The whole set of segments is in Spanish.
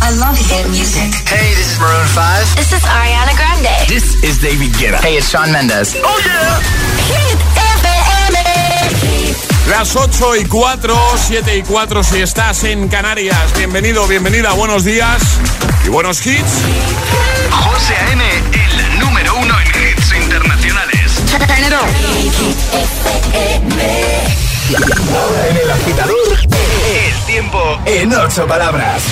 I love hit music. Hey, this is Maroon 5. This is Ariana Grande. This is David Guetta. Hey, it's Shawn Mendes. Oh yeah. Hit FM. Las 8 y 4, 7 y 4 si estás en Canarias. Bienvenido, bienvenida, buenos días y buenos hits. José A.M., el número uno en hits internacionales. Ahora en el agitador, El tiempo en ocho palabras.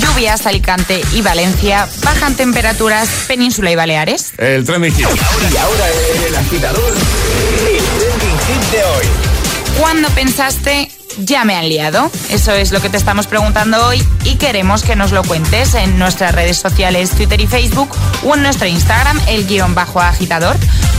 Lluvias, Alicante y Valencia. Bajan temperaturas, Península y Baleares. El trending hit. Y ahora el agitador, el trending hit de hoy. ¿Cuándo pensaste ya me han liado? Eso es lo que te estamos preguntando hoy y queremos que nos lo cuentes en nuestras redes sociales Twitter y Facebook o en nuestro Instagram, el guion bajo agitador,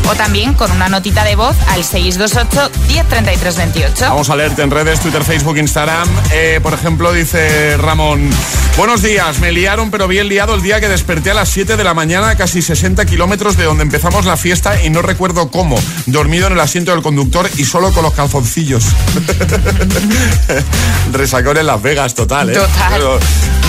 o también con una notita de voz al 628 103328. Vamos a leerte en redes, Twitter, Facebook, Instagram. Eh, por ejemplo, dice Ramón, buenos días, me liaron pero bien liado el día que desperté a las 7 de la mañana casi 60 kilómetros de donde empezamos la fiesta y no recuerdo cómo, dormido en el asiento del conductor y solo con los calzoncillos. Resacón en Las Vegas, total, ¿eh? Total. Pero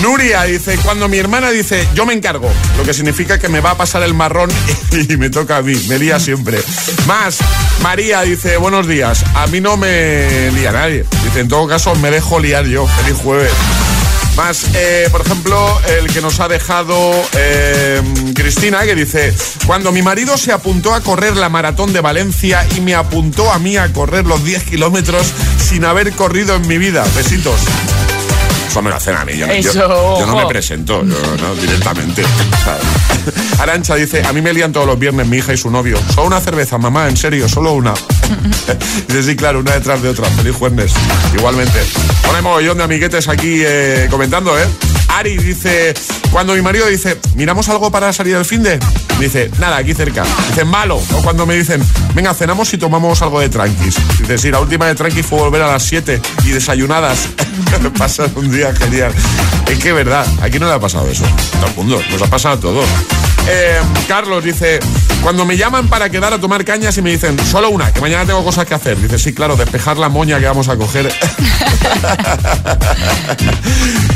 Nuria dice, cuando mi hermana dice, yo me encargo, lo que significa que me va a pasar el marrón y me toca a mí, me lía siempre. Más, María dice, buenos días, a mí no me lía nadie. Dice, en todo caso, me dejo liar yo, feliz jueves. Más, eh, por ejemplo, el que nos ha dejado eh, Cristina, que dice, cuando mi marido se apuntó a correr la maratón de Valencia y me apuntó a mí a correr los 10 kilómetros sin haber corrido en mi vida. Besitos. Eso me lo hacen a mí. Yo, no- yo- Eso, yo no me presento, yo no, directamente. Arancha dice, a mí me lían todos los viernes mi hija y su novio. Solo una cerveza, mamá, en serio, solo una. dice, sí, claro, una detrás de otra. Feliz jueves. Igualmente. Hay mogollón de amiguetes aquí eh, comentando, ¿eh? Ari dice, cuando mi marido dice, ¿miramos algo para salir al fin de? Dice, nada, aquí cerca. Dice, malo. O cuando me dicen, venga, cenamos y tomamos algo de tranquis. Dice, sí, la última de tranquis fue volver a las 7 y desayunadas. Pasar un día genial. Es que, verdad, aquí no le ha pasado eso. Todo el mundo, nos ha pasado a todos. Eh, Carlos dice, cuando me llaman para quedar a tomar cañas y me dicen, solo una, que mañana tengo cosas que hacer. Dice, sí, claro, despejar la moña que vamos a coger.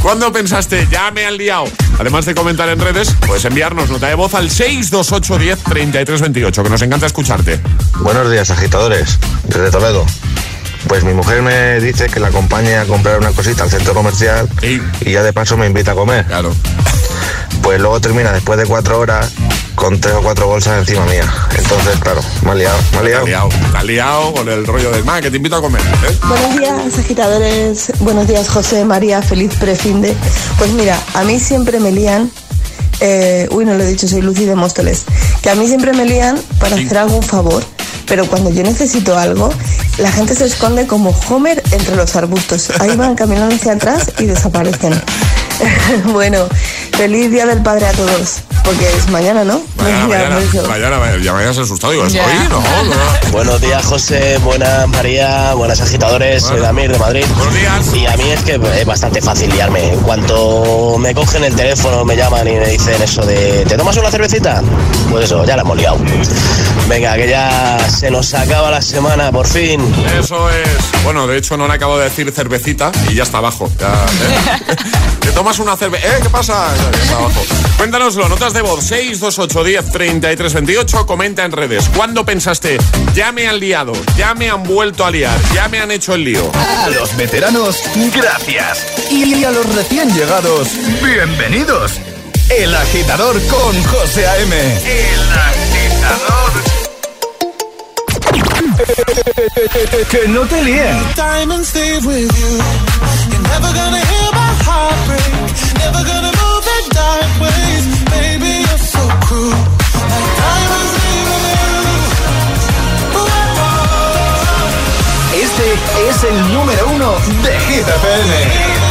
¿Cuándo pensaste, ya me han liado? Además de comentar en redes, puedes enviarnos nota de voz al 628 10 33 28, que nos encanta escucharte. Buenos días, agitadores, desde Toledo. Pues mi mujer me dice que la acompañe a comprar una cosita al centro comercial Sí. y ya de paso me invita a comer. Claro. Pues luego termina después de cuatro horas con tres o cuatro bolsas encima mía. Entonces, claro, me ha liado, me ha liado. te has liado con el rollo del más, que te invito a comer. ¿eh? Buenos días, agitadores. Buenos días, José, María. Feliz prefinde. Pues mira, a mí siempre me lían. eh, uy, no lo he dicho, soy Lucy de Móstoles. Que a mí siempre me lían para hacer algún favor. Pero cuando yo necesito algo, la gente se esconde como Homer entre los arbustos. Ahí van caminando hacia atrás y desaparecen. bueno, feliz Día del Padre a todos. Porque es mañana, ¿no? Mañana, Ya, mañana, ya me hayas asustado. Digo. No, no. Buenos días, José. Buenas, María. Buenas, agitadores. Soy Damir de Madrid. Buenos días. Y a mí es que es bastante fácil liarme. En cuanto me cogen el teléfono, me llaman y me dicen eso de ¿te tomas una cervecita? Pues eso, ya la hemos liado. Venga, que ya se nos acaba la semana, por fin. Eso es. Bueno, de hecho, no le acabo de decir cervecita y ya está abajo. Ya, ¿eh? ¿Te tomas una cerveza? ¿Eh? ¿Qué pasa? Está abajo. Cuéntanoslo, notas de voz 628 10 33 28. Comenta en redes. ¿Cuándo pensaste, ya me han liado, ya me han vuelto a liar, ya me han hecho el lío? A los veteranos, gracias. Y a los recién llegados, bienvenidos. El agitador con José A.M. El agitador. Que no te líen. diamonds stay with you. You're never gonna hear my heart break. Never gonna move Este es el número uno de Hit.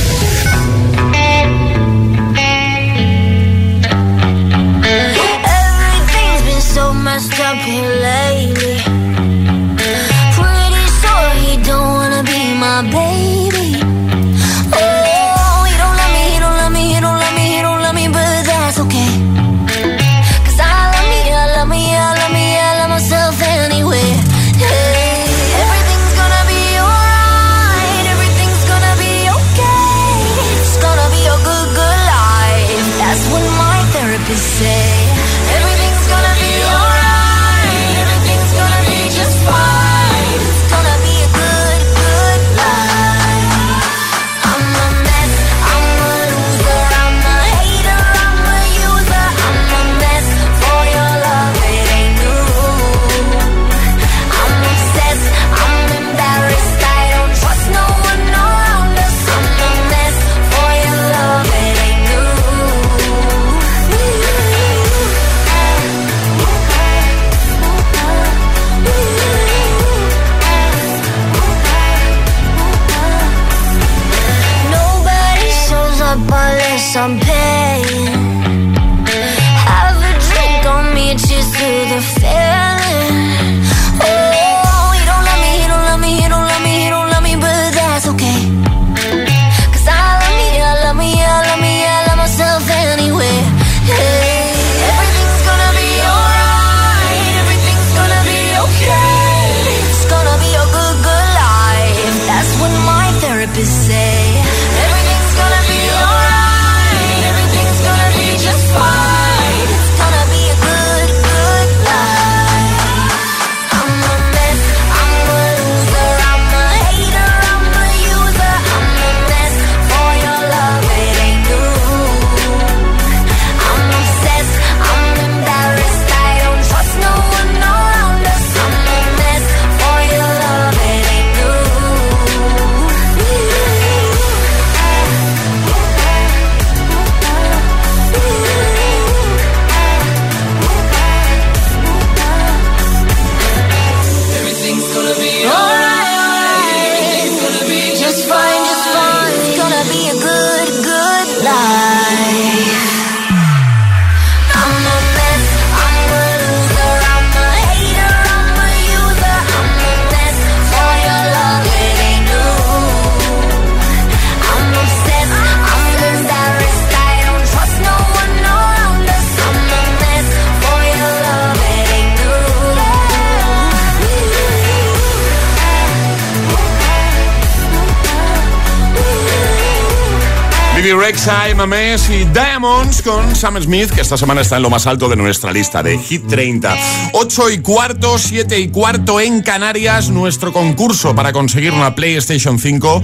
Mames y Diamonds con Sam Smith, que esta semana está en lo más alto de nuestra lista de Hit 30. 8 y cuarto, 7 y cuarto en Canarias, nuestro concurso para conseguir una PlayStation 5.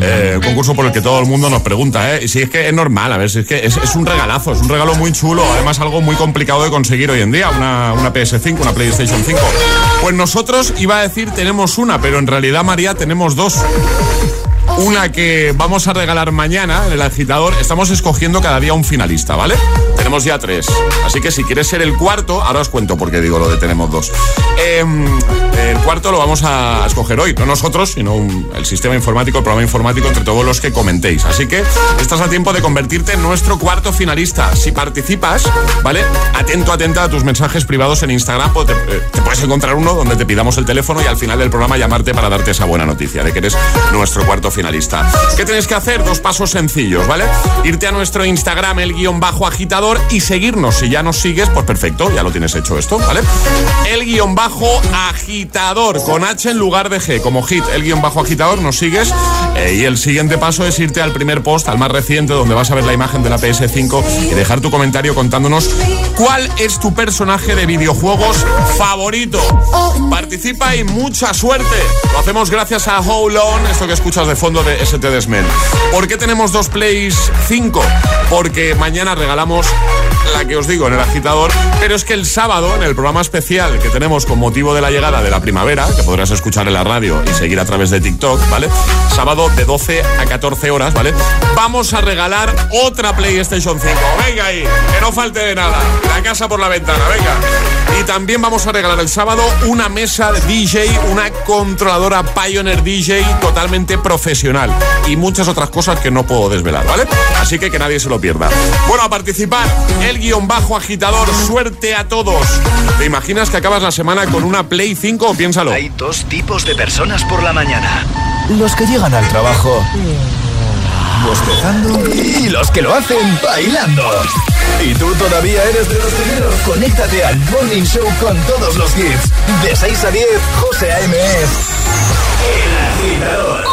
Eh, concurso por el que todo el mundo nos pregunta, ¿eh? Y si es que es normal, a ver, si es que es, es un regalazo, es un regalo muy chulo, además algo muy complicado de conseguir hoy en día, una, una PS5, una PlayStation 5. Pues nosotros, iba a decir, tenemos una, pero en realidad, María, tenemos dos. Una que vamos a regalar mañana en el agitador. Estamos escogiendo cada día un finalista, ¿vale? Tenemos ya tres. Así que si quieres ser el cuarto, ahora os cuento por qué digo lo de tenemos dos. Em, el cuarto lo vamos a escoger hoy, no nosotros, sino un- el sistema informático, el programa informático entre todos los que comentéis. Así que estás a tiempo de convertirte en nuestro cuarto finalista. Si participas, ¿vale? Atento, atenta a tus mensajes privados en Instagram, pues te, eh, te puedes encontrar uno donde te pidamos el teléfono y al final del programa llamarte para darte esa buena noticia de que eres nuestro cuarto finalista. ¿Qué tienes que hacer? Dos pasos sencillos, ¿vale? Irte a nuestro Instagram, el guion bajo agitador, y seguirnos. Si ya nos sigues, pues perfecto, ya lo tienes hecho esto, ¿vale? El guion bajo agitador, con H en lugar de G, como hit, el guion bajo agitador, nos sigues. eh, y el siguiente paso es irte al primer post, al más reciente, donde vas a ver la imagen de la PS5 y dejar tu comentario contándonos cuál es tu personaje de videojuegos favorito. Participa y mucha suerte. Lo hacemos gracias a Hold On, esto que escuchas de fondo de ST Desmel. ¿Por qué tenemos dos Plays 5? Porque mañana regalamos la que os digo en el agitador, pero es que el sábado, en el programa especial que tenemos con motivo de la llegada de la primavera, que podrás escuchar en la radio y seguir a través de TikTok, ¿vale? Sábado de 12 a 14 horas, ¿vale? Vamos a regalar otra PlayStation 5. Venga ahí, que no falte de nada. La casa por la ventana, venga. Y también vamos a regalar el sábado una mesa de DJ, una controladora Pioneer DJ totalmente profesional y muchas otras cosas que no puedo desvelar, ¿vale? Así que que nadie se lo pierda. Bueno, a participar, el guion bajo agitador, suerte a todos. ¿Te imaginas que acabas la semana con una Play 5 o piénsalo? Hay dos tipos de personas por la mañana. Los que llegan al trabajo bostezando y los que lo hacen bailando. Y tú todavía eres de los primeros. Conéctate al Morning Show con todos los hits. De 6 a 10, José A.M. El Agitador.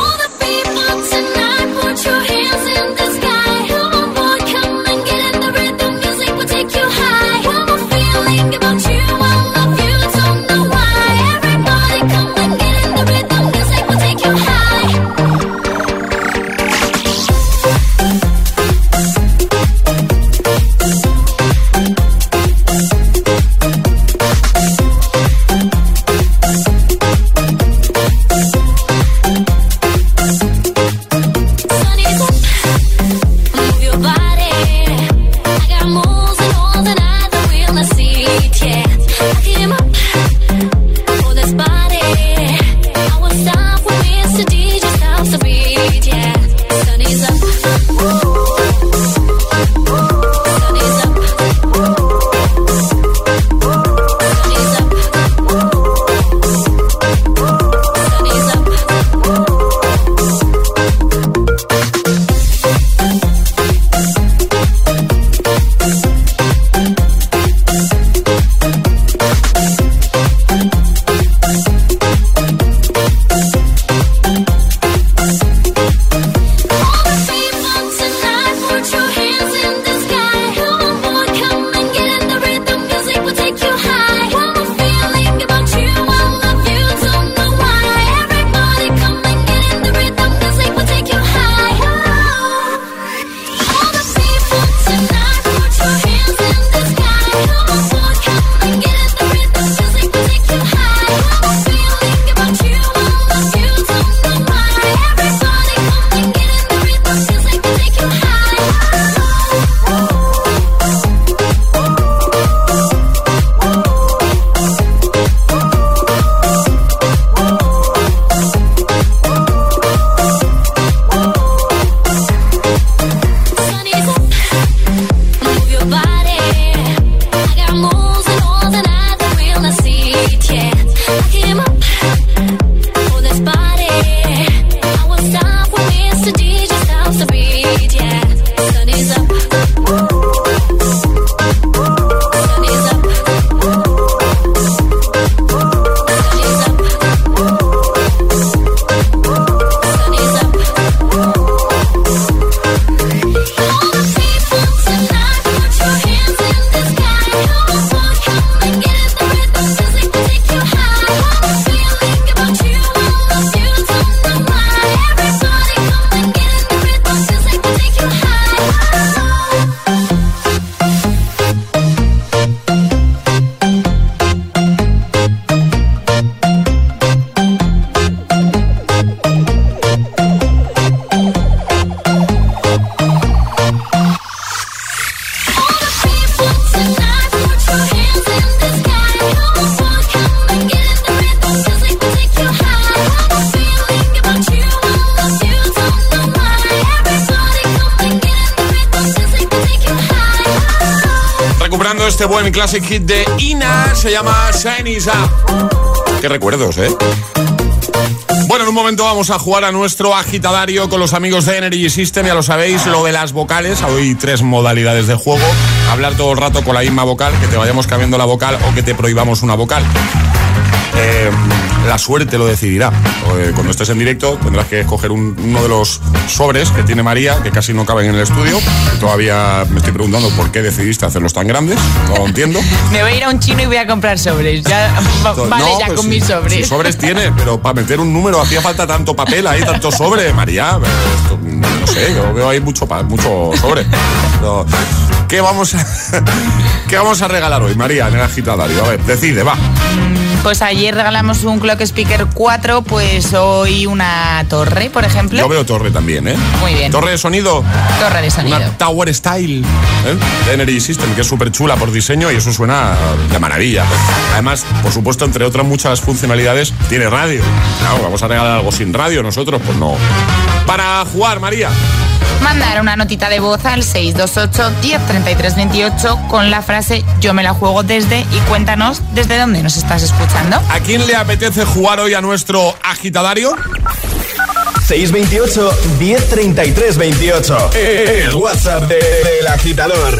Classic de Ina. Se llama Shiny Up. Qué recuerdos, ¿eh? Bueno, en un momento vamos a jugar a nuestro agitadario con los amigos de Energy System. Ya lo sabéis, lo de las vocales. Hay tres modalidades de juego. Hablar todo el rato con la misma vocal, que te vayamos cambiando la vocal o que te prohibamos una vocal. Eh, la suerte lo decidirá. Eh, cuando estés en directo tendrás que escoger un- uno de los sobres que tiene María, que casi no caben en el estudio. Todavía me estoy preguntando por qué decidiste hacerlos tan grandes. No lo entiendo. Me voy a ir a un chino y voy a comprar sobres. Ya, va- vale, No, ya pues con mis sobres. sobres tiene, pero para meter un número hacía falta tanto papel ahí, tanto sobre, María. eh, esto, no sé, yo veo ahí mucho, mucho sobre. ¿qué, vamos a, ¿Qué vamos a regalar hoy, María, en el agitadario? A ver, decide, va. Pues ayer regalamos un Clock Speaker 4, pues hoy una torre, por ejemplo. Yo veo torre también, ¿eh? Muy bien. Torre de sonido. Torre de sonido. Una Tower Style ¿eh? Energy System, que es súper chula por diseño y eso suena de maravilla. Además, por supuesto, entre otras muchas funcionalidades, tiene radio. Claro, vamos a regalar algo sin radio nosotros, pues no. Para jugar, María. Mandar una notita de voz al 628 103328 con la frase Yo me la juego desde y cuéntanos desde dónde nos estás escuchando. ¿A quién le apetece jugar hoy a nuestro agitadario? 628 1033 28. El WhatsApp de- del agitador.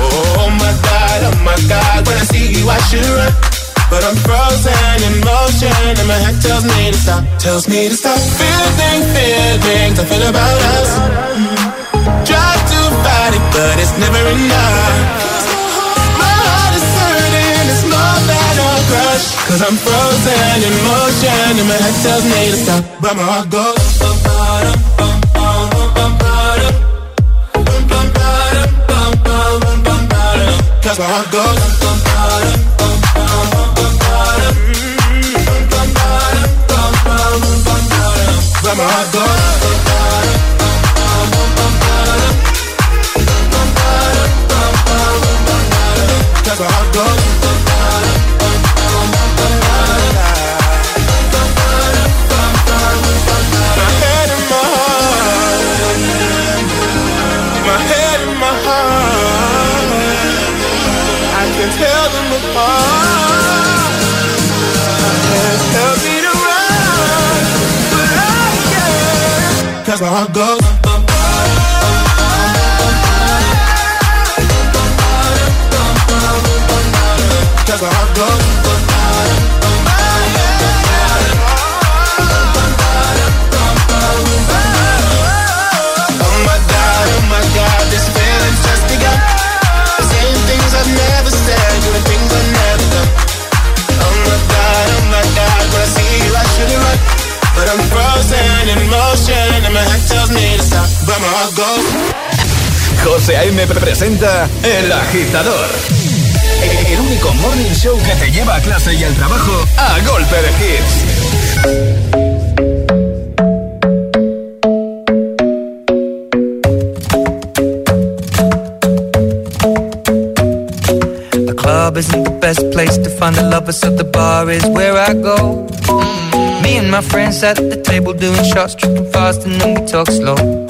Oh my god, oh my god, when I see you I should run. But I'm frozen in motion and my head tells me to stop, tells me to stop. Feeling, feelings I feel about us. Try to fight it, but it's never enough. My heart is hurting, it's more than a crush. Cause I'm frozen in motion and my head tells me to stop, but my heart goes. But my heart goes. Can't. Cause my José A.M. presenta El Agitador. El único morning show que te lleva a clase y al trabajo a golpe de hits. The club isn't the best place to find the lovers, so the bar is where I go. Me and my friends at the table doing shots, tripping fast, and then we talk slow.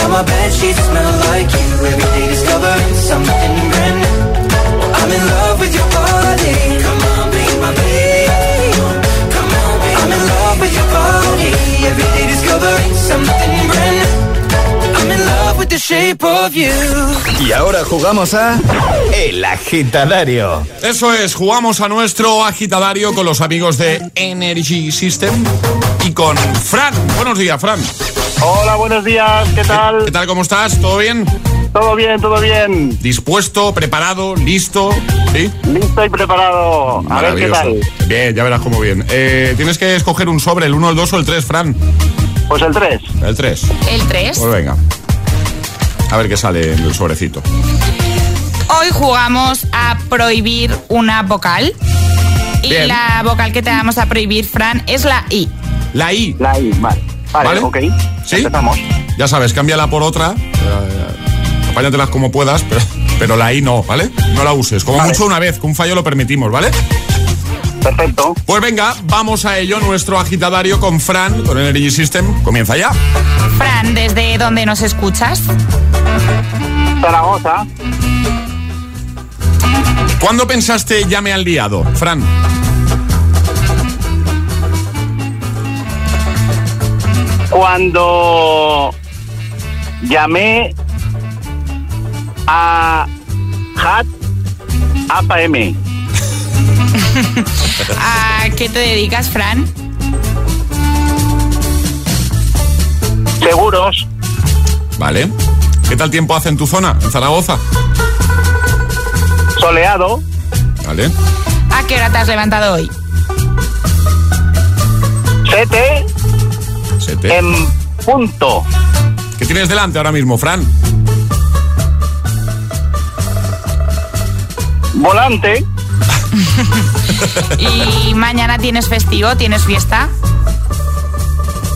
Now my bed sheets smell like you. Every day discovering something brand new. I'm in love with your body. Come on, be my baby. Come on, be I'm in love with your body. Every day discovering something brand new. I'm in love with the shape of you. Y ahora jugamos a El Agitadario. Eso es, jugamos a nuestro agitadario con los amigos de Energy System y con Fran. Buenos días, Fran. Hola, buenos días, ¿qué tal? ¿Qué tal? ¿Cómo estás? ¿Todo bien? Todo bien, todo bien. ¿Dispuesto, preparado, listo? ¿Sí? Listo y preparado. A ver qué tal. Bien, ya verás cómo bien. Eh, tienes que escoger un sobre, el 1, el 2 o el 3, Fran. Pues el 3. El 3. El 3. Pues venga. A ver qué sale en el sobrecito. Hoy jugamos a prohibir una vocal. Y la vocal que te vamos a prohibir, Fran, es la I. La I. La I, vale. Vale, ok. ¿Sí? Empezamos. Ya sabes, cámbiala por otra. Eh, Apáñatelas como puedas, pero, pero la I no, ¿vale? No la uses. Como Vale. mucho una vez, con un fallo lo permitimos, ¿vale? Perfecto. Pues venga, vamos a ello. Nuestro agitadario con Fran, con Energy System, comienza ya. Fran, ¿desde dónde nos escuchas? Zaragoza. ¿Cuándo pensaste ya me han liado, Fran? Cuando llamé a Hat APM. ¿A qué te dedicas, Fran? Seguros. Vale. ¿Qué tal tiempo hace en tu zona, en Zaragoza? Soleado. Vale. ¿A qué hora te has levantado hoy? Sete En punto. ¿Qué tienes delante ahora mismo, Fran? Volante. ¿Y mañana tienes festivo? ¿Tienes fiesta?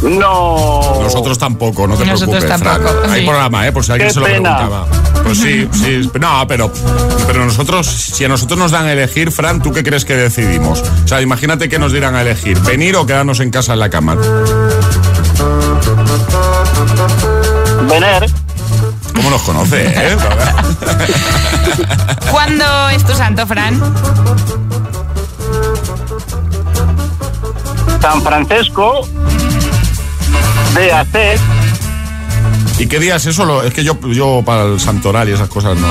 No. Nosotros tampoco, no te Nosotros preocupes, tampoco, Fran. Hay sí. programa, ¿eh? Por si alguien Qué se lo pena. preguntaba. Pues sí, sí. No, pero, pero nosotros, si a nosotros nos dan a elegir, Fran, ¿tú qué crees que decidimos? O sea, imagínate que nos dieran a elegir, venir o quedarnos en casa en la cama. Vener. ¿Cómo nos conoce, eh? ¿Cuándo es tu santo, Fran? San Francisco. de hacer. ¿Y qué día es eso? Es que yo, yo para el santoral y esas cosas no.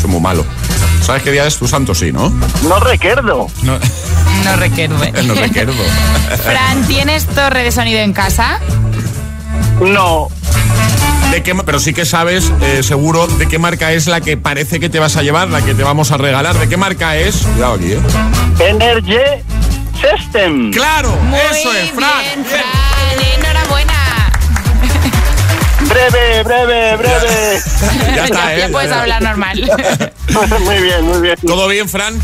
Soy muy malo. ¿Sabes qué día es tu santo? Sí, ¿no? No recuerdo. No, No recuerdo. no recuerdo. Fran, ¿tienes torre de sonido en casa? No. ¿De qué, pero sí que sabes, eh, seguro, de qué marca es la que parece que te vas a llevar, la que te vamos a regalar. ¿De qué marca es? Cuidado aquí, ¿eh? Energy System. ¡Claro! Muy ¡Eso es, Fran! bien, Fran. Enhorabuena. Breve, breve, breve. Ya está, ¿eh? ya puedes Ya, ya. hablar normal. muy bien, muy bien. ¿Todo bien, Fran?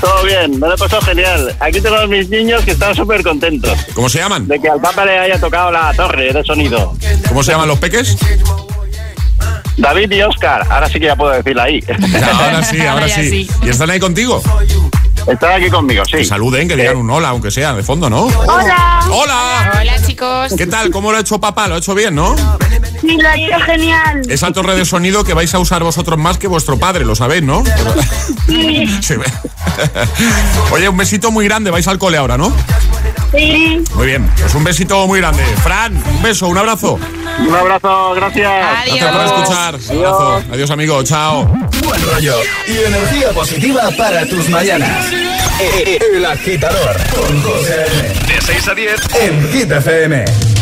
Todo bien, me lo he pasado genial. Aquí tengo a mis niños que están súper contentos ¿Cómo se llaman? de que al Papa le haya tocado la torre de sonido. ¿Cómo se llaman los peques? David y Oscar, ahora sí que ya puedo decirla ahí. Ahora sí, ahora Ahora ya sí. sí. ¿Y están ahí contigo? Están aquí conmigo, sí. Que saluden, que digan un hola, aunque sea, de fondo, ¿no? Hola. ¡Hola! Hola, chicos. ¿Qué tal? ¿Cómo lo ha hecho papá? Lo ha hecho bien, ¿no? Sí, lo ha hecho genial. Esa torre de sonido que vais a usar vosotros más que vuestro padre, lo sabéis, ¿no? Sí. Sí. Oye, un besito muy grande, vais al cole ahora, ¿no? Sí. Muy bien, pues un besito muy grande. Fran, un beso, un abrazo. Un abrazo, gracias. Gracias por escuchar. Abrazo. Adiós, amigo. Chao. Buen rollo y energía positiva para tus mañanas. El agitador con José. De 6 a 10. en Hit FM.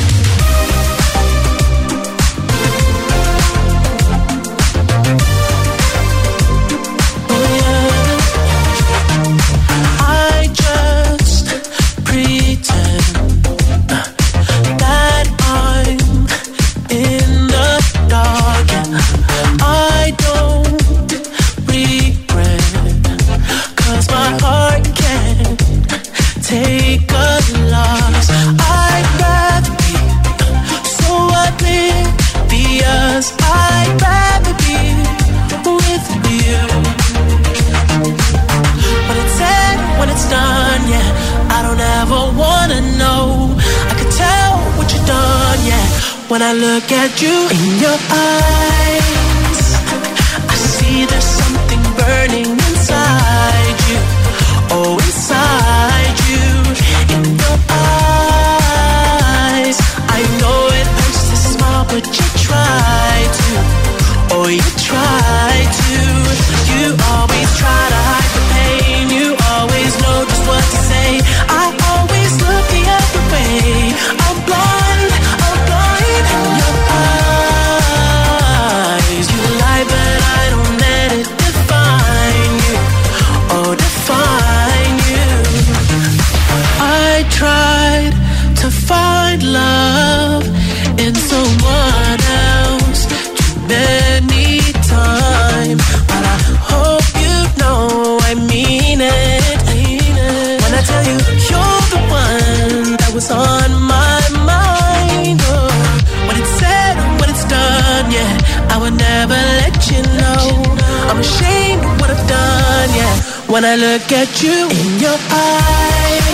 Would never let you know. I'm ashamed of what I've done, yeah. When I look at you in your eyes,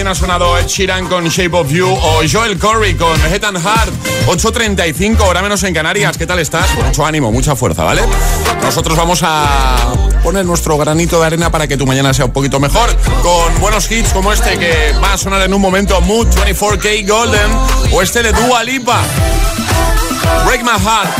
También ha sonado Ed Sheeran con Shape of You o Joel Corey con Head and Heart. 8.35, hora menos en Canarias. ¿Qué tal estás? Con mucho ánimo, mucha fuerza, ¿vale? Nosotros vamos a poner nuestro granito de arena para que tu mañana sea un poquito mejor. Con buenos hits como este que va a sonar en un momento Mood 24K Golden o este de Dua Lipa. Break My Heart.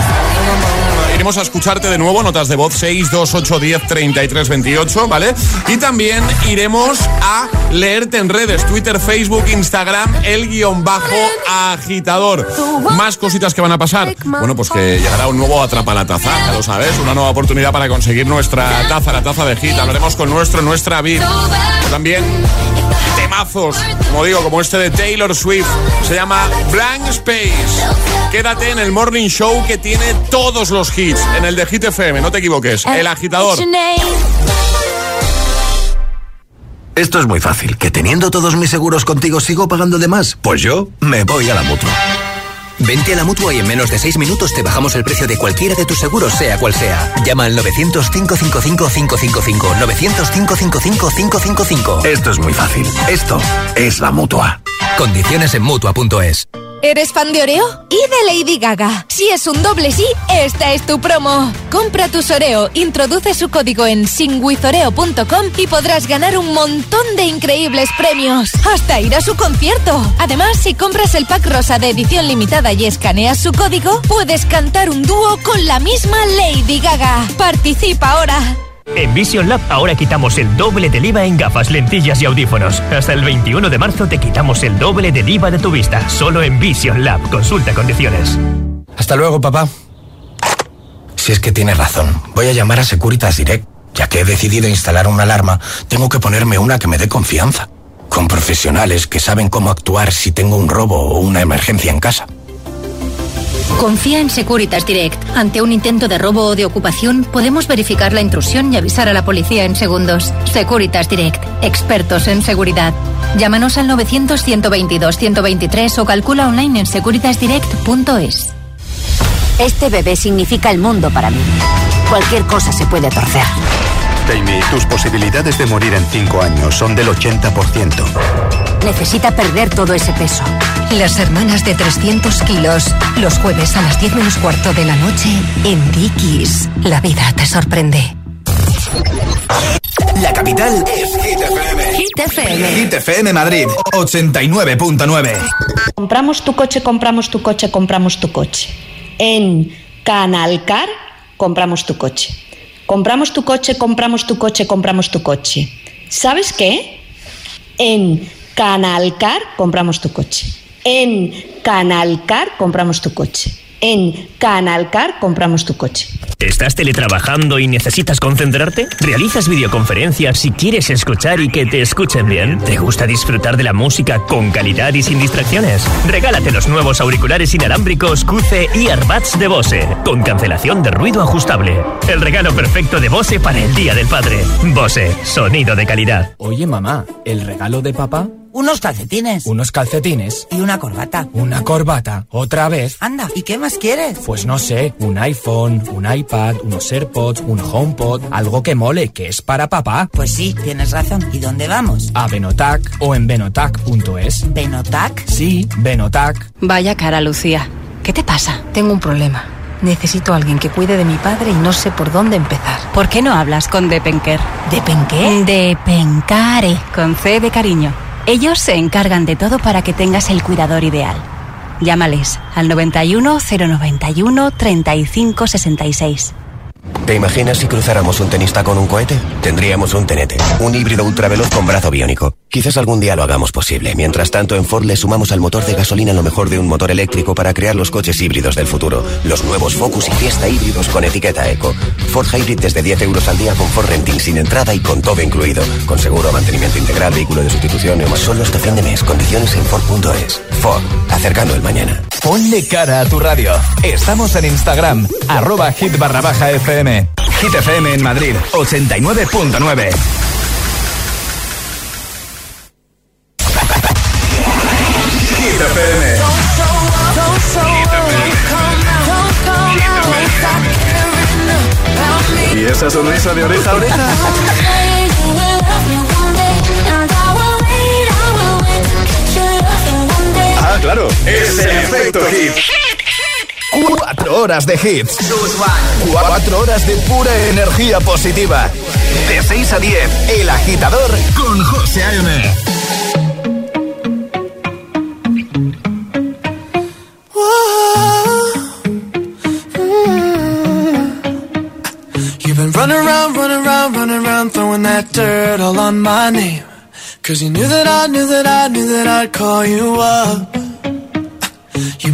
Iremos a escucharte de nuevo, notas de voz 62810 33 28, ¿vale? Y también iremos a leerte en redes, Twitter, Facebook, Instagram, el guion bajo agitador. Más cositas que van a pasar. Bueno, pues que llegará un nuevo Atrapa la Taza, ya lo sabes, una nueva oportunidad para conseguir nuestra taza, la taza de hit. Hablaremos con nuestro, nuestra vid. También temazos, como digo, como este de Taylor Swift. Se llama Blank Space. Quédate en el Morning Show que tiene todos los hits. En el de Hit FM, no te equivoques. El agitador. Esto es muy fácil. ¿Que teniendo todos mis seguros contigo sigo pagando de más? Pues yo me voy a la mutua. Vente a la mutua y en menos de 6 minutos te bajamos el precio de cualquiera de tus seguros, sea cual sea. Llama al 900-555-555. 900-555-555. Esto es muy fácil. Esto es la mutua. Condiciones en mutua.es. ¿Eres fan de Oreo? Y de Lady Gaga. Si es un doble sí, esta es tu promo. Compra tus Oreo, introduce su código en singwithoreo.com y podrás ganar un montón de increíbles premios. Hasta ir a su concierto. Además, si compras el pack rosa de edición limitada y escaneas su código, puedes cantar un dúo con la misma Lady Gaga. Participa ahora. En Vision Lab ahora quitamos el doble del IVA en gafas, lentillas y audífonos. Hasta el 21 de marzo te quitamos el doble del IVA de tu vista. Solo en Vision Lab. Consulta condiciones. Hasta luego, papá. Si es que tienes razón, voy a llamar a Securitas Direct. Ya que he decidido instalar una alarma, tengo que ponerme una que me dé confianza. Con profesionales que saben cómo actuar si tengo un robo o una emergencia en casa. Confía en Securitas Direct. Ante un intento de robo o de ocupación, podemos verificar la intrusión y avisar a la policía en segundos. Securitas Direct. Expertos en seguridad. Llámanos al 900-122-123 o calcula online en securitasdirect.es. Este bebé significa el mundo para mí. Cualquier cosa se puede torcer. Jamie, tus posibilidades de morir en 5 años son del 80%. Necesita perder todo ese peso. Las hermanas de 300 kilos. Los jueves a las 10 menos cuarto de la noche en Dickies. La vida te sorprende. La capital es Hit FM. Hit FM. Hit FM Madrid 89.9. Compramos tu coche, compramos tu coche, compramos tu coche. En Canalcar compramos tu coche. Compramos tu coche, compramos tu coche, compramos tu coche. ¿Sabes qué? En Canalcar compramos tu coche. En Canalcar compramos tu coche. En Canalcar compramos tu coche. ¿Estás teletrabajando y necesitas concentrarte? ¿Realizas videoconferencias y quieres escuchar y que te escuchen bien? ¿Te gusta disfrutar de la música con calidad y sin distracciones? Regálate los nuevos auriculares inalámbricos QC Earbuds de Bose, con cancelación de ruido ajustable. El regalo perfecto de Bose para el Día del Padre. Bose, sonido de calidad. Oye, mamá, ¿el regalo de papá? Unos calcetines. Unos calcetines. Y una corbata. Una corbata. ¿Otra vez? Anda, ¿y qué más quieres? Pues no sé, un iPhone, un iPad, unos AirPods, un HomePod, algo que mole, que es para papá. Pues sí, tienes razón. ¿Y dónde vamos? A Benotac o en benotac.es. ¿Benotac? Sí, Benotac. Vaya cara, Lucía. ¿Qué te pasa? Tengo un problema. Necesito a alguien que cuide de mi padre y no sé por dónde empezar. ¿Por qué no hablas con Depenker? ¿Depenqué? Depencare, con C de cariño. Ellos se encargan de todo para que tengas el cuidador ideal. Llámales al 91 091 35 66. ¿Te imaginas si cruzáramos un tenista con un cohete? Tendríamos un tenete, un híbrido ultraveloz con brazo biónico. Quizás algún día lo hagamos posible. Mientras tanto, en Ford le sumamos al motor de gasolina lo mejor de un motor eléctrico para crear los coches híbridos del futuro. Los nuevos Focus y Fiesta híbridos con etiqueta Eco. Ford Hybrid desde 10 euros al día con Ford Renting sin entrada y con todo incluido. Con seguro, mantenimiento integral, vehículo de sustitución y más. Solo hasta fin de mes. Condiciones en Ford.es. Ford, acercando el mañana. Ponle cara a tu radio. Estamos en Instagram, arroba hit barra baja FM. Hit FM en Madrid, 89.9. Y esa sonrisa de oreja a oreja. ah, claro. Es el efecto hit. Horas de hits. Cuatro horas de pura energía positiva. De 6 a 10, El Agitador con José A.M. Running around, running around, running around, throwing that dirt all on my name. Cause you knew that I knew that I knew that I'd call you up.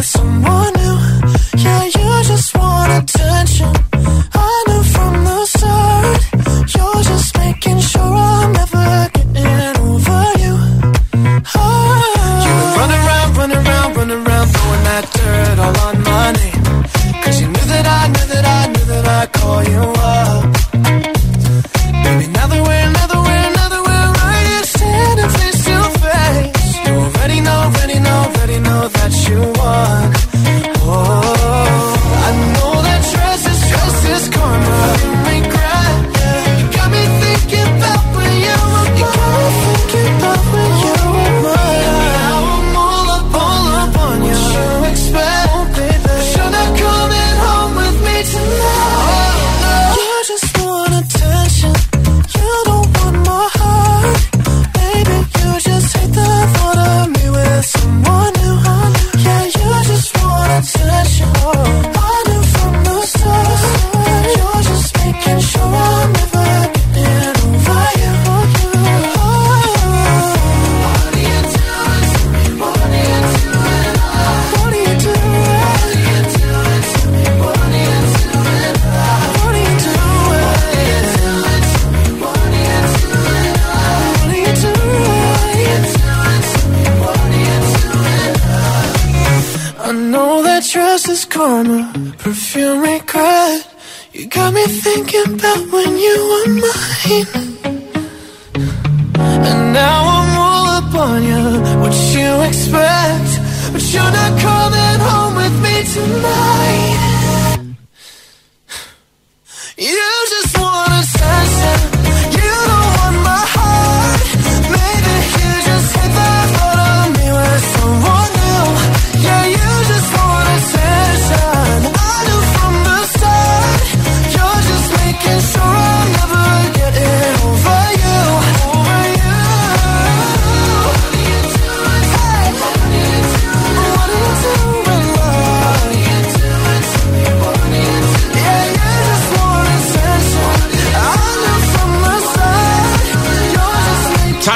with someone new. Yeah, you just want attention.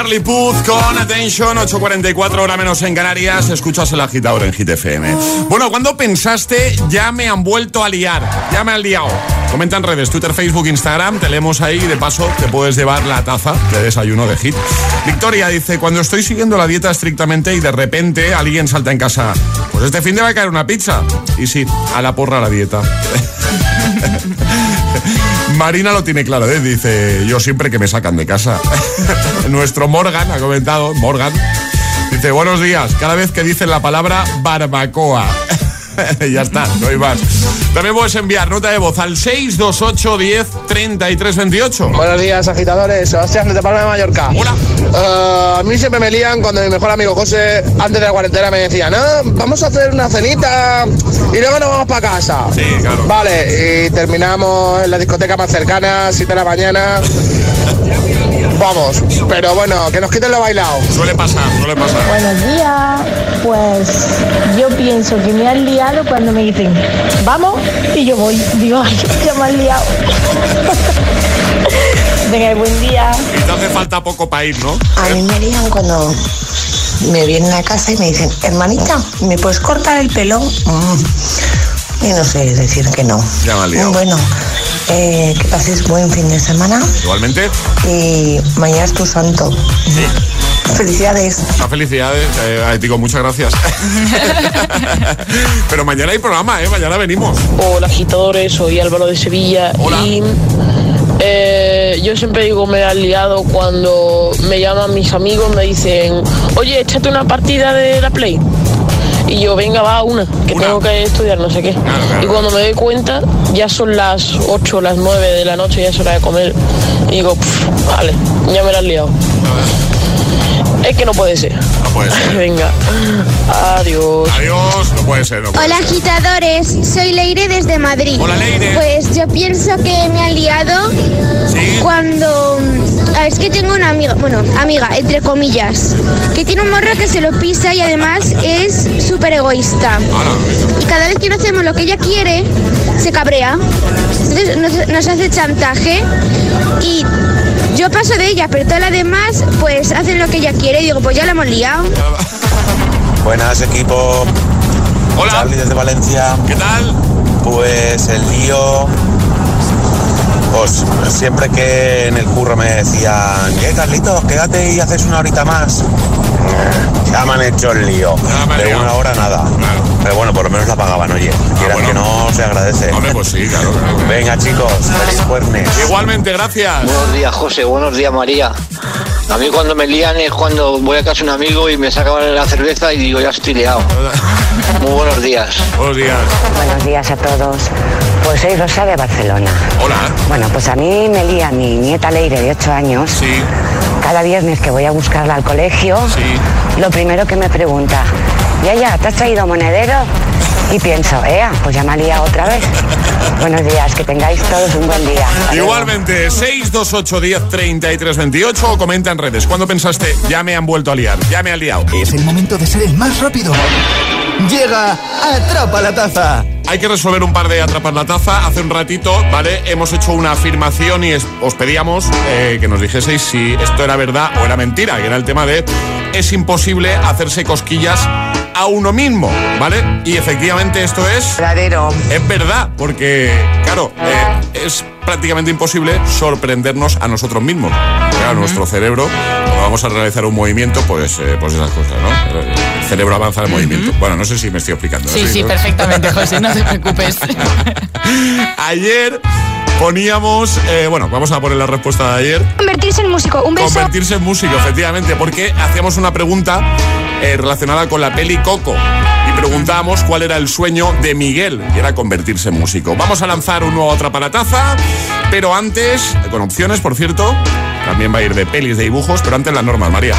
Charlie con Attention, 8.44 hora menos en Canarias. Escuchas el agitador en Hit FM. Bueno, cuando pensaste ya me han vuelto a liar? Ya me han liado. Comenta en redes, Twitter, Facebook, Instagram. Te leemos ahí de paso te puedes llevar la taza de desayuno de Hit. Victoria dice, cuando estoy siguiendo la dieta estrictamente y de repente alguien salta en casa, pues este fin de va a caer una pizza. Y sí, a la porra la dieta. Marina lo tiene claro, ¿eh? dice, yo siempre que me sacan de casa. Nuestro Morgan ha comentado, Morgan, dice, buenos días, cada vez que dicen la palabra barbacoa. ya está, no hay más. También puedes enviar nota de voz al 628 10 33 28. Buenos días, agitadores. Sebastián de Palma de Mallorca. Hola. a mí siempre me lían cuando mi mejor amigo José, antes de la cuarentena, me decía, no, vamos a hacer una cenita y luego nos vamos para casa. Sí, claro. Vale, y terminamos en la discoteca más cercana, 7 de la mañana. Vamos, pero bueno, que nos quiten lo bailado. Suele pasar, suele pasar. Buenos días. Pues yo pienso que me han liado cuando me dicen, vamos, y yo voy. Digo, ay, ya me han liado. Venga, buen día. Y te hace falta poco para ir, ¿no? A mí me lían cuando me vienen a casa y me dicen, hermanita, ¿me puedes cortar el pelo? Mm. Y no sé decir que no. Ya me han liado. Bueno, eh, que pases buen fin de semana Igualmente. y mañana es tu santo. Felicidades. Muchas felicidades. Eh, a ti, muchas gracias. Pero mañana hay programa, ¿eh? Mañana venimos. Hola agitadores, soy Álvaro de Sevilla y eh, yo siempre digo me han liado cuando me llaman mis amigos, me dicen, oye, échate una partida de la Play. Y yo, venga, va, una, que tengo que estudiar, no sé qué. Y cuando me doy cuenta, ya son las 8, las 9 de la noche, ya es hora de comer. Y digo, "Pff, vale, ya me la han liado. Es que no puede ser. No puede ser. Venga, adiós. Adiós, no puede ser. No puede Hola ser. agitadores, soy Leire desde Madrid. Hola, Leire. Pues yo pienso que me han liado cuando... ah, Es que tengo una amiga, bueno, amiga, entre comillas, que tiene un morro que se lo pisa y además es súper egoísta. Y cada vez que no hacemos lo que ella quiere, se cabrea. Entonces nos, nos hace chantaje y yo paso de ella, pero todas las demás pues hacen lo que ella quiere y digo, pues ya la hemos liado. Buenas, equipo. Hola. Charlie desde Valencia. ¿Qué tal? Pues el lío. Pues siempre que en el curro me decían, ¿qué, Carlitos? Quédate y haces una horita más. Ya me han hecho el lío. De una hora nada. Pero bueno, por lo menos la pagaban, oye. Quieras que no, se agradece. Hombre, pues sí, claro. Venga, chicos, feliz jueves. Igualmente, gracias. Buenos días, José. Buenos días, María. A mí cuando me lían es cuando voy a casa de un amigo y me sacan la cerveza y digo, ya estoy liado. Muy buenos días. Buenos días. Buenos días a todos. Pues soy Rosa de Barcelona. Hola. Bueno, pues a mí me lía mi nieta Leire de 8 años. Sí. Cada viernes que voy a buscarla al colegio, lo primero que me pregunta, ya, ya, ¿te has traído monedero? Y pienso, ea, pues ya me ha liado otra vez. Buenos días, que tengáis todos un buen día. Luego. Igualmente, 628 10 33 28 o comenta en redes. ¿Cuándo pensaste, ya me han vuelto a liar? Ya me han liado. Es el momento de ser el más rápido. Llega Atrapa la Taza. Hay que resolver un par de atrapas la taza. Hace un ratito, ¿vale? Hemos hecho una afirmación y es- os pedíamos eh, que nos dijeseis si esto era verdad o era mentira. Y era el tema de es imposible hacerse cosquillas a uno mismo, ¿vale? Y efectivamente esto es... Verdadero. Es verdad, porque, claro, eh, es prácticamente imposible sorprendernos a nosotros mismos. Claro, nuestro cerebro, cuando vamos a realizar un movimiento, pues, eh, pues esas cosas, ¿no? El cerebro avanza en movimiento. Bueno, no sé si me estoy explicando. ¿no? Sí, sí, ¿no? perfectamente, José, no te preocupes. Ayer poníamos, eh, bueno, vamos a poner la respuesta de ayer. Convertirse en músico, un beso. Convertirse en músico, efectivamente, porque hacíamos una pregunta eh, relacionada con la peli Coco y preguntábamos cuál era el sueño de Miguel, y era convertirse en músico. Vamos a lanzar un nuevo Atrapalataza, pero antes, con opciones, por cierto, también va a ir de pelis, de dibujos, pero antes las normas, María.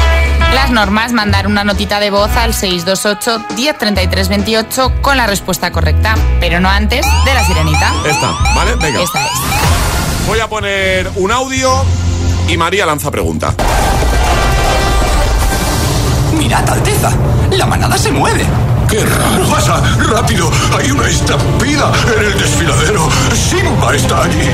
Las normas, mandar una notita de voz al 628 1033 28 con la respuesta correcta, pero no antes de la sirenita. Esta, ¿vale? Venga. Esta es. Voy a poner un audio y María lanza pregunta. Mirad, Alteza, la manada se mueve. ¡Qué raro! ¡Pasa! ¡Rápido! ¡Hay una estampida en el desfiladero! ¡Simba está allí!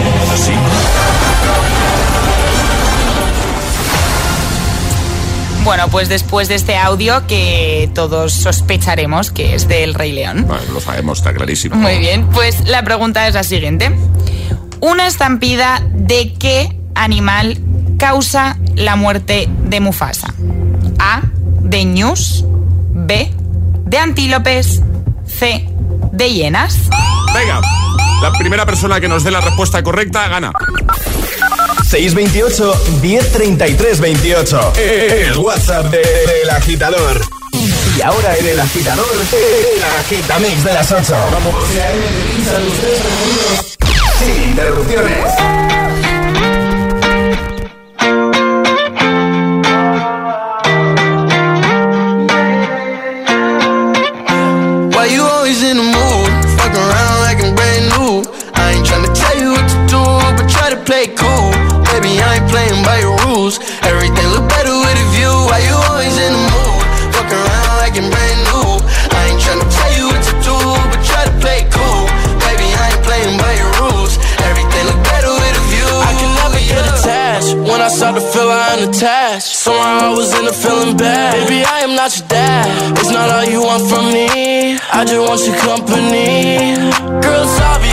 Bueno, pues después de este audio que todos sospecharemos que es del Rey León. Vale, lo sabemos, está clarísimo. Muy bien, pues la pregunta es la siguiente. ¿Una estampida de qué animal causa la muerte de Mufasa? A. De ñus. B. De antílopes. C. De hienas. Venga, la primera persona que nos dé la respuesta correcta gana. 628 1033 28. El WhatsApp de- del agitador. Y ahora en el agitador, el agitamix de las 8. Vamos. Sin interrupciones. Always in a feeling bad. Baby, I am not your dad. It's not all you want from me. I just want your company. Girl, it's obvious,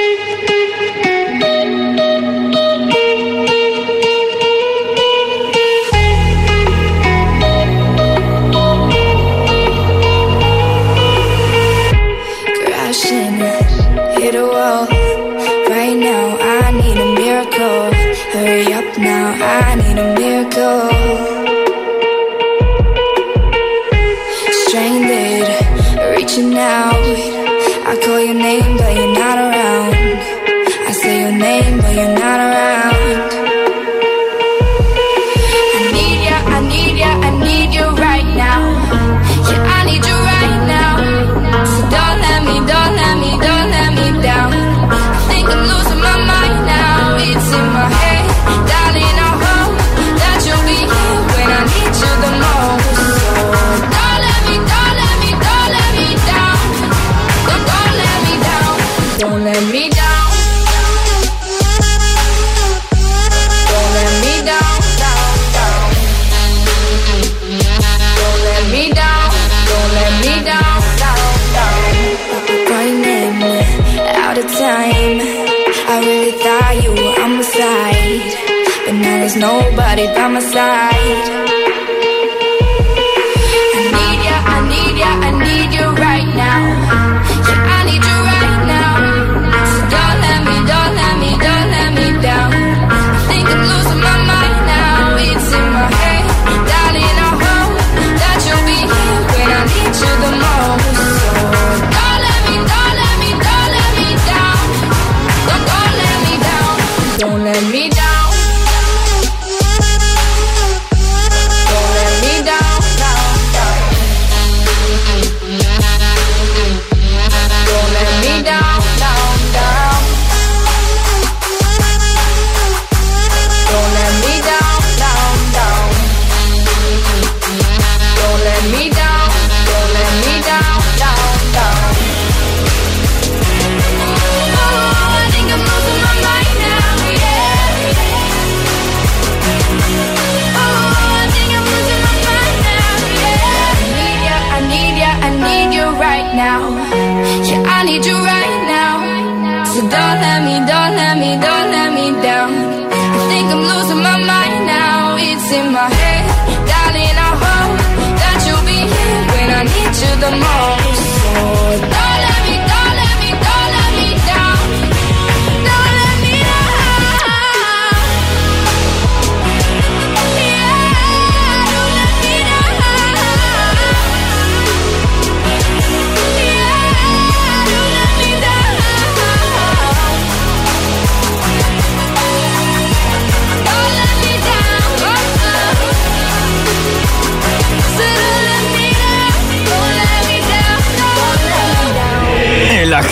side.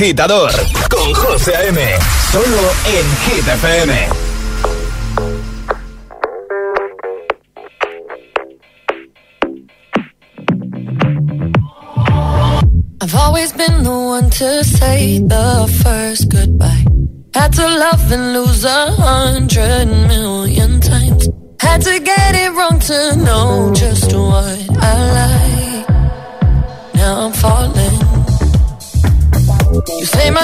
agitador con José A.M. Solo en Hit FM. I've always been the one to say the first goodbye. Had to love and lose a hundred million times. Had to get it wrong to know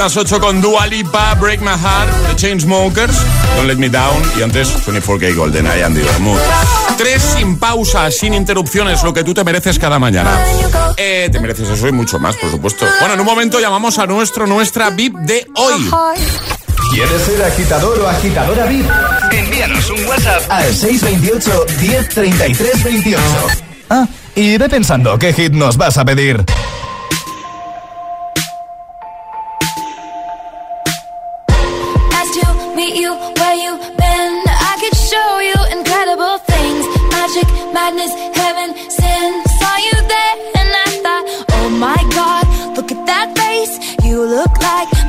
Las 8 con Dua Lipa, Break My Heart, The Chainsmokers, Don't Let Me Down y antes 24K Golden, I Andy Vermouth. Tres sin pausa, sin interrupciones, lo que tú te mereces cada mañana. Eh, te mereces eso y mucho más, por supuesto. Bueno, en un momento llamamos a nuestro, nuestra VIP de hoy. ¿Quieres ser agitador o agitadora VIP? Envíanos un WhatsApp al 628 1033 28. Ah, y ve pensando qué hit nos vas a pedir.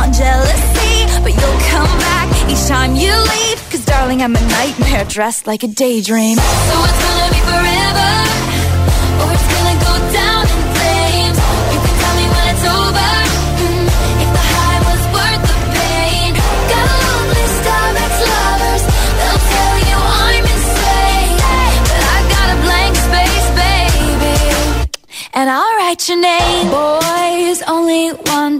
On jealousy, but you'll come back each time you leave. Cause darling, I'm a nightmare dressed like a daydream. So it's gonna be forever, or it's gonna go down in flames. You can tell me when it's over. mm, if the high was worth the pain. Got a. They'll tell you I'm insane, but I got a blank space, baby and I'll write your name. Boys only want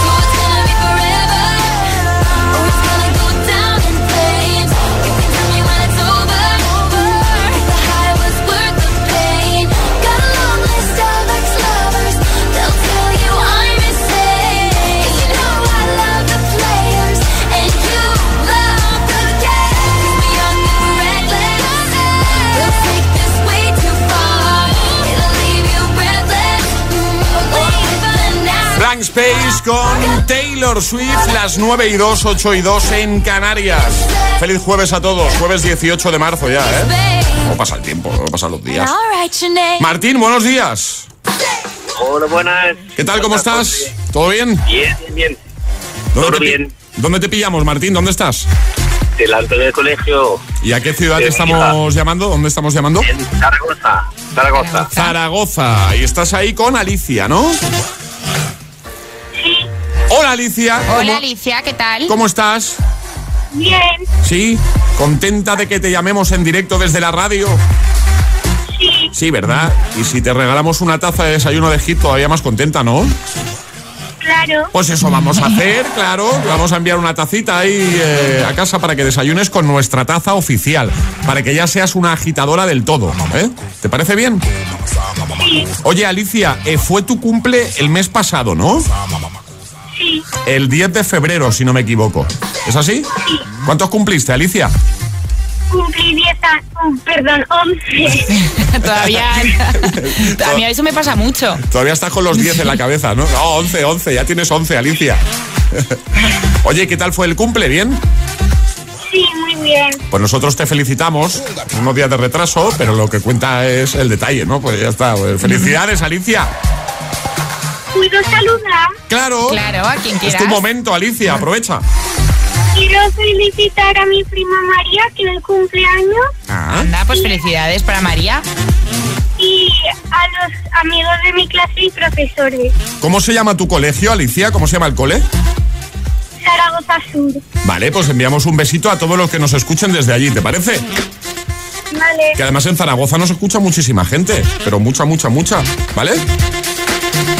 Blank Space con Taylor Swift, las 9 y 2, 8 y 2 en Canarias. Feliz jueves a todos, jueves 18 de marzo ya, ¿eh? ¿Cómo pasa el tiempo? ¿Cómo pasan los días? Martín, buenos días. Hola, buenas. ¿Qué tal? ¿Cómo estás? ¿Todo bien? Bien, bien, bien. ¿Dónde Todo te, bien. ¿Dónde te pillamos, Martín? ¿Dónde estás? Delante del colegio. ¿Y a qué ciudad te estamos llamando? ¿Dónde estamos llamando? En Zaragoza. Zaragoza. Zaragoza. Y estás ahí con Alicia, ¿no? Hola, Alicia. Hola ¿Cómo- Alicia, ¿qué tal? ¿Cómo estás? Bien. ¿Sí? ¿Contenta de que te llamemos en directo desde la radio? Sí. Sí, ¿verdad? Y si te regalamos una taza de desayuno de Egipto, todavía más contenta, ¿no? Claro. Pues eso vamos a hacer, claro. Vamos a enviar una tacita ahí eh, a casa para que desayunes con nuestra taza oficial. Para que ya seas una agitadora del todo. ¿eh? ¿Te parece bien? Sí. Oye, Alicia, eh, fue tu cumple el mes pasado, ¿no? Sí. El 10 de febrero, si no me equivoco. ¿Es así? ¿Cuántos cumpliste, Alicia? Cumplí 10 años. oh, perdón, 11. Todavía, a mí eso me pasa mucho. Todavía estás con los 10 en la cabeza, ¿no? No, 11, 11, ya tienes 11, Alicia. Oye, ¿qué tal fue el cumple? ¿Bien? Sí, muy bien. Pues nosotros te felicitamos, unos días de retraso, pero lo que cuenta es el detalle, ¿no? Pues ya está. Pues felicidades, Alicia. ¿Puedo saludar? Claro. Claro, a quien Es quieras. tu momento, Alicia, aprovecha. Quiero felicitar a mi prima María, que es el cumpleaños, Anda, pues felicidades para María. y a los amigos de mi clase y profesores. ¿Cómo se llama tu colegio, Alicia? ¿Cómo se llama el cole? Zaragoza Sur. Vale, pues enviamos un besito a todos los que nos escuchen desde allí, ¿te parece? Vale. Que además en Zaragoza nos escucha muchísima gente, pero mucha, mucha, mucha, ¿vale?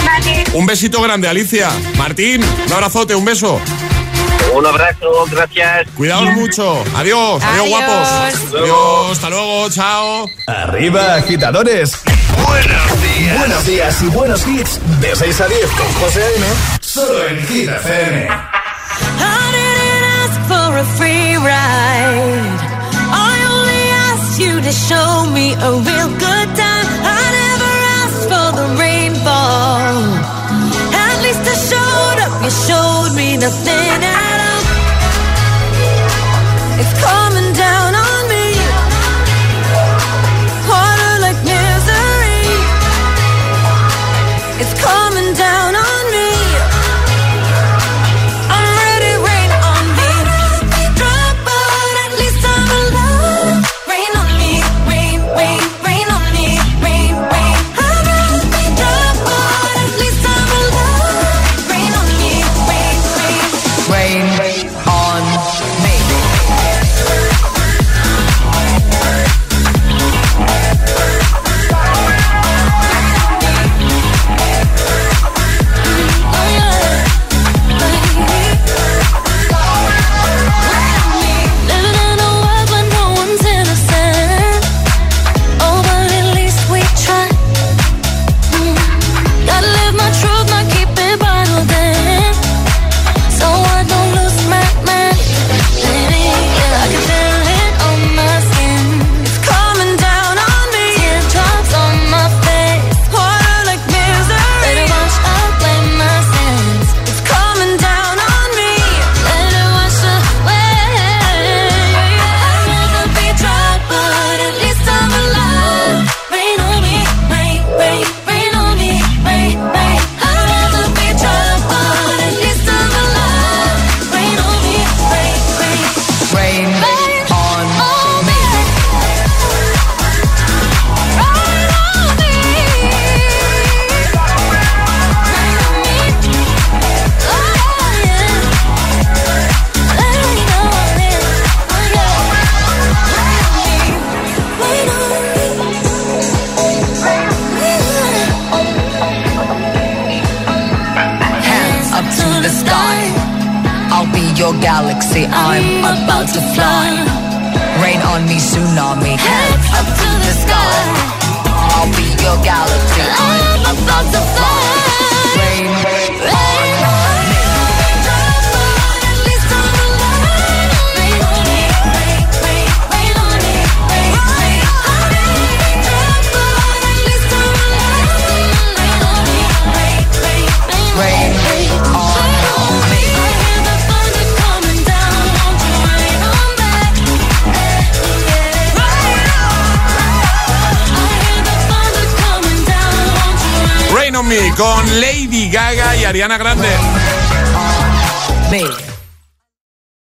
Vale. Un besito grande, Alicia. Martín, un abrazote, un beso. Un abrazo, gracias. Cuidaos mucho. Adiós, adiós, Adiós. guapos. Adiós, hasta luego, chao. Arriba, agitadores. Buenos días. Buenos días y buenos hits. De 6 a 10 con José A.M. Solo en Hit FM. I didn't ask for a free ride. I only asked you to show me a real good time. I never asked for the rainfall. At least I showed up. You showed me nothing at